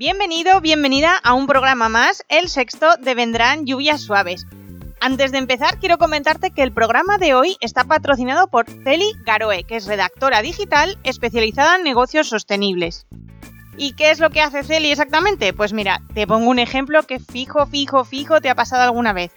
Bienvenido, bienvenida a un programa más, el sexto de Vendrán lluvias suaves. Antes de empezar, quiero comentarte que el programa de hoy está patrocinado por Celi Garoe, que es redactora digital especializada en negocios sostenibles. ¿Y qué es lo que hace Celi exactamente? Pues mira, te pongo un ejemplo que fijo, fijo, fijo te ha pasado alguna vez.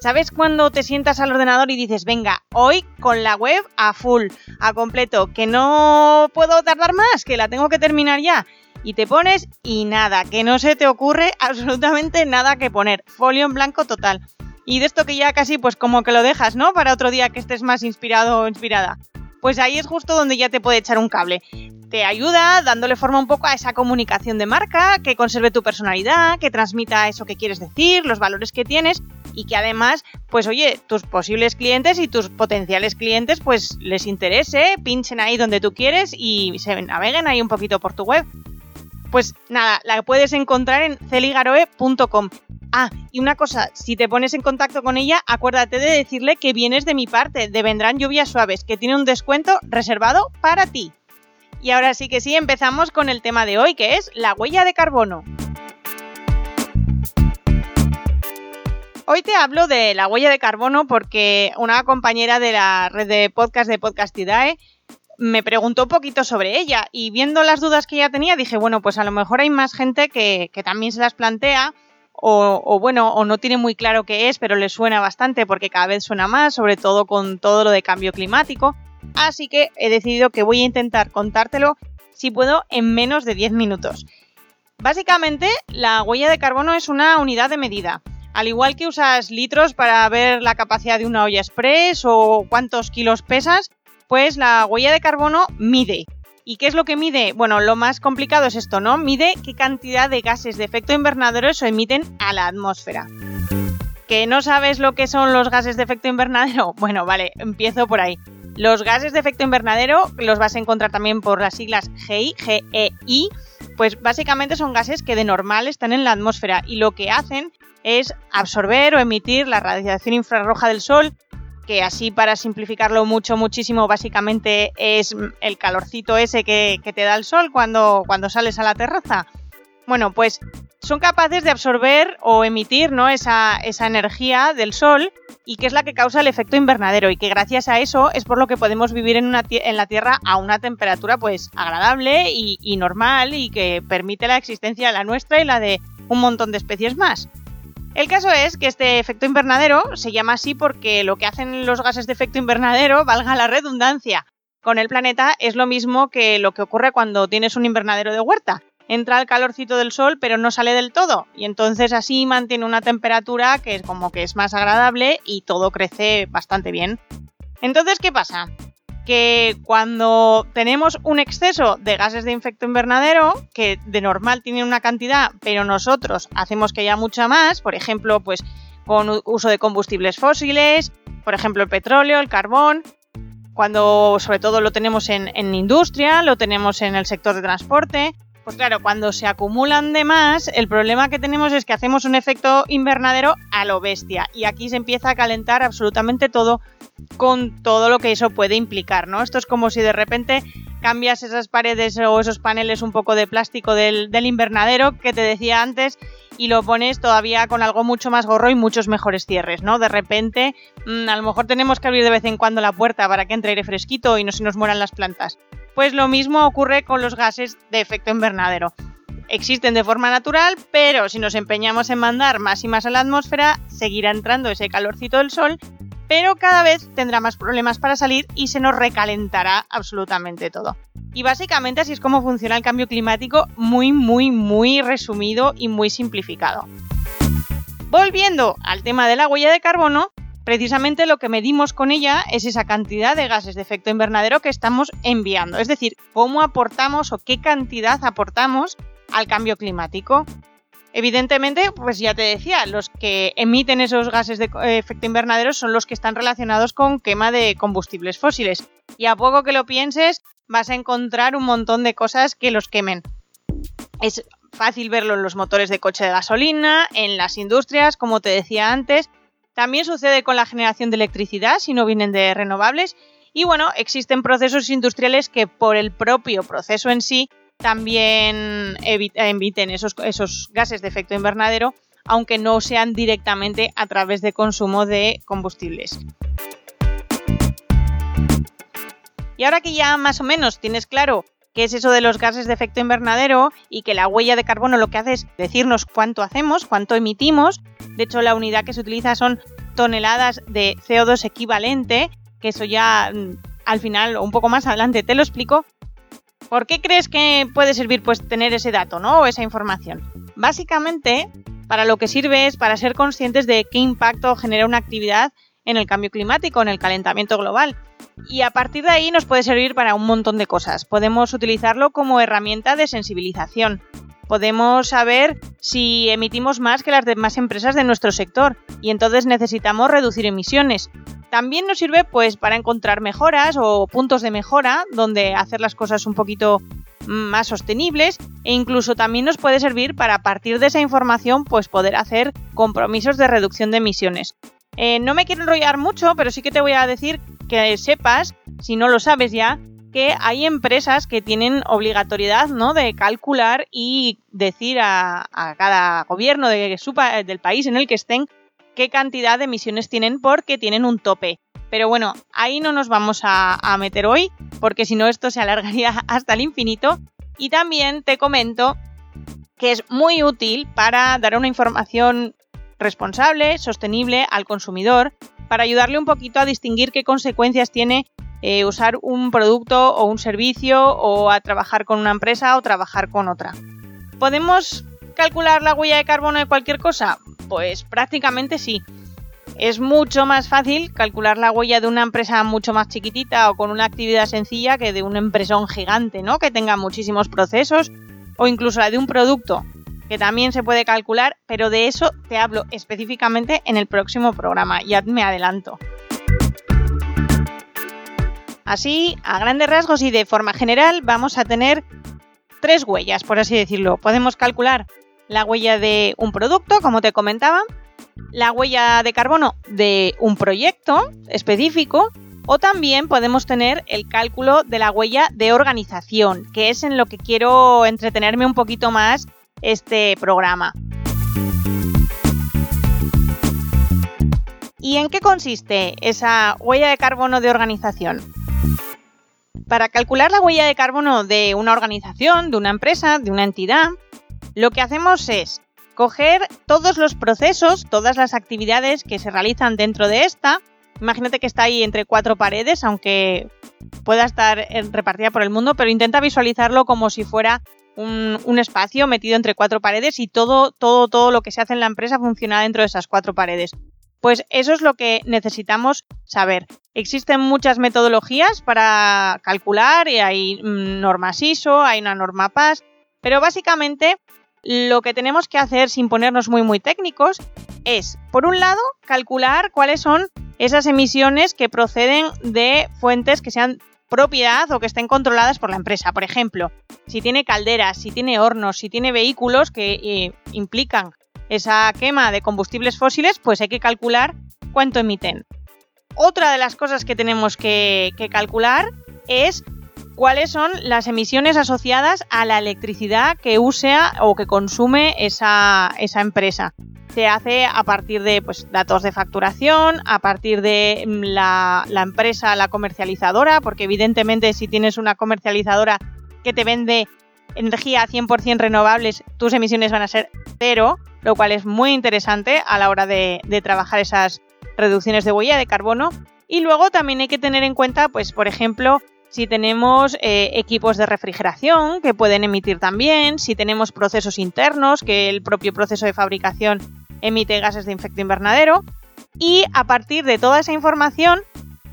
¿Sabes cuando te sientas al ordenador y dices, venga, hoy con la web a full, a completo, que no puedo tardar más, que la tengo que terminar ya? Y te pones y nada, que no se te ocurre absolutamente nada que poner. Folio en blanco total. Y de esto que ya casi pues como que lo dejas, ¿no? Para otro día que estés más inspirado o inspirada. Pues ahí es justo donde ya te puede echar un cable te ayuda dándole forma un poco a esa comunicación de marca, que conserve tu personalidad, que transmita eso que quieres decir, los valores que tienes y que además, pues oye, tus posibles clientes y tus potenciales clientes pues les interese, pinchen ahí donde tú quieres y se naveguen ahí un poquito por tu web. Pues nada, la puedes encontrar en celigaroe.com. Ah, y una cosa, si te pones en contacto con ella, acuérdate de decirle que vienes de mi parte, de Vendrán Lluvias Suaves, que tiene un descuento reservado para ti. Y ahora sí que sí, empezamos con el tema de hoy, que es la huella de carbono. Hoy te hablo de la huella de carbono porque una compañera de la red de podcast de Podcastidae me preguntó un poquito sobre ella y viendo las dudas que ella tenía dije, bueno, pues a lo mejor hay más gente que, también se las plantea o, o, bueno, o no tiene muy claro qué es, pero le suena bastante porque cada vez suena más, sobre todo con todo lo de cambio climático así que he decidido que voy a intentar contártelo, si puedo, en menos de 10 minutos. Básicamente, la huella de carbono es una unidad de medida. Al igual que usas litros para ver la capacidad de una olla express o cuántos kilos pesas, pues la huella de carbono mide. ¿Y qué es lo que mide? Bueno, lo más complicado es esto, ¿no? Mide qué cantidad de gases de efecto invernadero se emiten a la atmósfera. ¿Que no sabes lo que son los gases de efecto invernadero? Bueno, vale, empiezo por ahí. Los gases de efecto invernadero los vas a encontrar también por las siglas GEI, GEI, pues básicamente son gases que de normal están en la atmósfera y lo que hacen es absorber o emitir la radiación infrarroja del Sol, que así para simplificarlo mucho, muchísimo, básicamente es el calorcito ese que, te da el Sol cuando, cuando sales a la terraza. Bueno, pues son capaces de absorber o emitir ¿no? esa, esa energía del Sol y que es la que causa el efecto invernadero y que gracias a eso es por lo que podemos vivir en, una, en la Tierra a una temperatura pues agradable y, normal y que permite la existencia de la nuestra y la de un montón de especies más. El caso es que este efecto invernadero se llama así porque lo que hacen los gases de efecto invernadero, valga la redundancia, con el planeta es lo mismo que lo que ocurre cuando tienes un invernadero de huerta entra el calorcito del sol, pero no sale del todo. Y entonces así mantiene una temperatura que es como que es más agradable y todo crece bastante bien. Entonces, ¿qué pasa? Que cuando tenemos un exceso de gases de efecto invernadero, que de normal tienen una cantidad, pero nosotros hacemos que haya mucha más, por ejemplo, pues con uso de combustibles fósiles, por ejemplo el petróleo, el carbón, cuando sobre todo lo tenemos en, en industria, lo tenemos en el sector de transporte, pues claro, cuando se acumulan de más, el problema que tenemos es que hacemos un efecto invernadero a lo bestia y aquí se empieza a calentar absolutamente todo con todo lo que eso puede implicar, ¿no? Esto es como si de repente cambias esas paredes o esos paneles un poco de plástico del, invernadero que te decía antes y lo pones todavía con algo mucho más gorro y muchos mejores cierres, ¿no? De repente, mm, a lo mejor tenemos que abrir de vez en cuando la puerta para que entre aire fresquito y no se nos mueran las plantas. Pues lo mismo ocurre con los gases de efecto invernadero. Existen de forma natural, pero si nos empeñamos en mandar más y más a la atmósfera, seguirá entrando ese calorcito del sol, pero cada vez tendrá más problemas para salir y se nos recalentará absolutamente todo. Y básicamente así es como funciona el cambio climático, muy, muy, muy resumido y muy simplificado. Volviendo al tema de la huella de carbono, precisamente lo que medimos con ella es esa cantidad de gases de efecto invernadero que estamos enviando, es decir, cómo aportamos o qué cantidad aportamos al cambio climático. Evidentemente, pues ya te decía, los que emiten esos gases de efecto invernadero son los que están relacionados con quema de combustibles fósiles. Y a poco que lo pienses, vas a encontrar un montón de cosas que los quemen. Es fácil verlo en los motores de coche de gasolina, en las industrias, como te decía antes. También sucede con la generación de electricidad si no vienen de renovables. Y bueno, existen procesos industriales que por el propio proceso en sí también emiten esos, esos gases de efecto invernadero, aunque no sean directamente a través de consumo de combustibles. Y ahora que ya más o menos tienes claro qué es eso de los gases de efecto invernadero y que la huella de carbono lo que hace es decirnos cuánto hacemos, cuánto emitimos, de hecho la unidad que se utiliza son toneladas de CO2 equivalente, que eso ya mm, al final o un poco más adelante te lo explico, ¿Por qué crees que puede servir pues tener ese dato, ¿no? O esa información. Básicamente, para lo que sirve es para ser conscientes de qué impacto genera una actividad en el cambio climático, en el calentamiento global. Y a partir de ahí nos puede servir para un montón de cosas. Podemos utilizarlo como herramienta de sensibilización. Podemos saber si emitimos más que las demás empresas de nuestro sector y entonces necesitamos reducir emisiones. También nos sirve pues para encontrar mejoras o puntos de mejora donde hacer las cosas un poquito más sostenibles e incluso también nos puede servir para partir de esa información pues poder hacer compromisos de reducción de emisiones. Eh, no me quiero enrollar mucho, pero sí que te voy a decir que sepas, si no lo sabes ya, que hay empresas que tienen obligatoriedad ¿no? de calcular y decir a, cada gobierno de del país en el que estén qué cantidad de emisiones tienen porque tienen un tope. Pero bueno, ahí no nos vamos a, meter hoy porque si no esto se alargaría hasta el infinito. Y también te comento que es muy útil para dar una información responsable, sostenible al consumidor, para ayudarle un poquito a distinguir qué consecuencias tiene eh, usar un producto o un servicio o a trabajar con una empresa o trabajar con otra. ¿Podemos calcular la huella de carbono de cualquier cosa? Pues prácticamente sí. Es mucho más fácil calcular la huella de una empresa mucho más chiquitita o con una actividad sencilla que de una empresa gigante, ¿no? Que tenga muchísimos procesos o incluso la de un producto, que también se puede calcular, pero de eso te hablo específicamente en el próximo programa, ya me adelanto. Así, a grandes rasgos y de forma general, vamos a tener tres huellas, por así decirlo. Podemos calcular la huella de un producto, como te comentaba, la huella de carbono de un proyecto específico o también podemos tener el cálculo de la huella de organización, que es en lo que quiero entretenerme un poquito más este programa. ¿Y en qué consiste esa huella de carbono de organización? Para calcular la huella de carbono de una organización, de una empresa, de una entidad, lo que hacemos es coger todos los procesos, todas las actividades que se realizan dentro de esta. Imagínate que está ahí entre cuatro paredes, aunque pueda estar repartida por el mundo, pero intenta visualizarlo como si fuera un, espacio metido entre cuatro paredes y todo, todo, todo lo que se hace en la empresa funciona dentro de esas cuatro paredes. Pues eso es lo que necesitamos saber. Existen muchas metodologías para calcular y hay mm, normas ISO, hay una norma PAS, pero básicamente lo que tenemos que hacer sin ponernos muy muy técnicos es, por un lado, calcular cuáles son esas emisiones que proceden de fuentes que sean propiedad o que estén controladas por la empresa. Por ejemplo, si tiene calderas, si tiene hornos, si tiene vehículos que eh, implican esa quema de combustibles fósiles, pues hay que calcular cuánto emiten. Otra de las cosas que tenemos que calcular es cuáles son las emisiones asociadas a la electricidad que usa o que consume esa, empresa. Se hace a partir de pues, datos de facturación, a partir de mm, la, la empresa, la comercializadora, porque evidentemente si tienes una comercializadora que te vende energía 100% renovables, tus emisiones van a ser cero, lo cual es muy interesante a la hora de, trabajar esas reducciones de huella de carbono. Y luego también hay que tener en cuenta, pues, por ejemplo, si tenemos eh, equipos de refrigeración que pueden emitir también, si tenemos procesos internos, que el propio proceso de fabricación emite gases de efecto invernadero. Y a partir de toda esa información,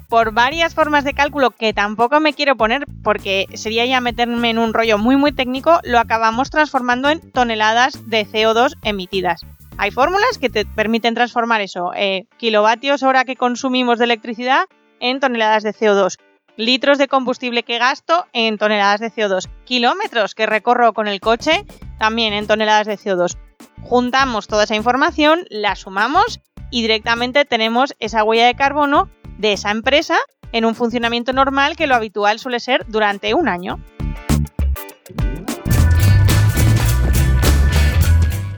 por varias formas de cálculo que tampoco me quiero poner porque sería ya meterme en un rollo muy muy técnico, lo acabamos transformando en toneladas de CO2 emitidas. Hay fórmulas que te permiten transformar eso, eh, kilovatios hora que consumimos de electricidad en toneladas de CO2, litros de combustible que gasto en toneladas de CO2, kilómetros que recorro con el coche también en toneladas de CO2. Juntamos toda esa información, la sumamos y directamente tenemos esa huella de carbono de esa empresa en un funcionamiento normal que lo habitual suele ser durante un año.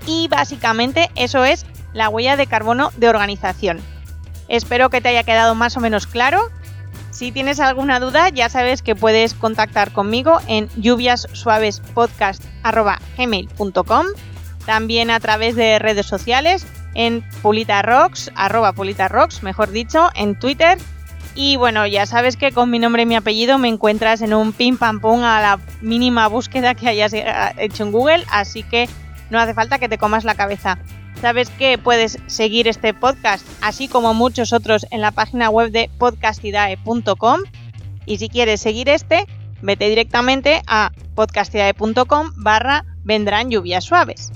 Y básicamente eso es la huella de carbono de organización. Espero que te haya quedado más o menos claro. Si tienes alguna duda, ya sabes que puedes contactar conmigo en lluviassuavespodcast.gmail.com También a través de redes sociales en Pulitarrocks, arroba Pulitarrocks, mejor dicho, en Twitter. Y bueno, ya sabes que con mi nombre y mi apellido me encuentras en un pim pam pum a la mínima búsqueda que hayas eh, hecho en Google, así que no hace falta que te comas la cabeza. Sabes que puedes seguir este podcast, así como muchos otros, en la página web de podcastidae.com. Y si quieres seguir este, vete directamente a podcastidae.com barra vendrán lluvias suaves.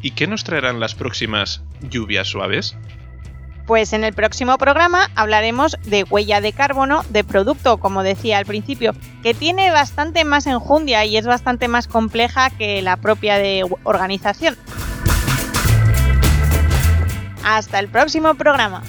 ¿Y qué nos traerán las próximas lluvias suaves? Pues en el próximo programa hablaremos de huella de carbono de producto, como decía al principio, que tiene bastante más enjundia y es bastante más compleja que la propia de organización. Hasta el próximo programa.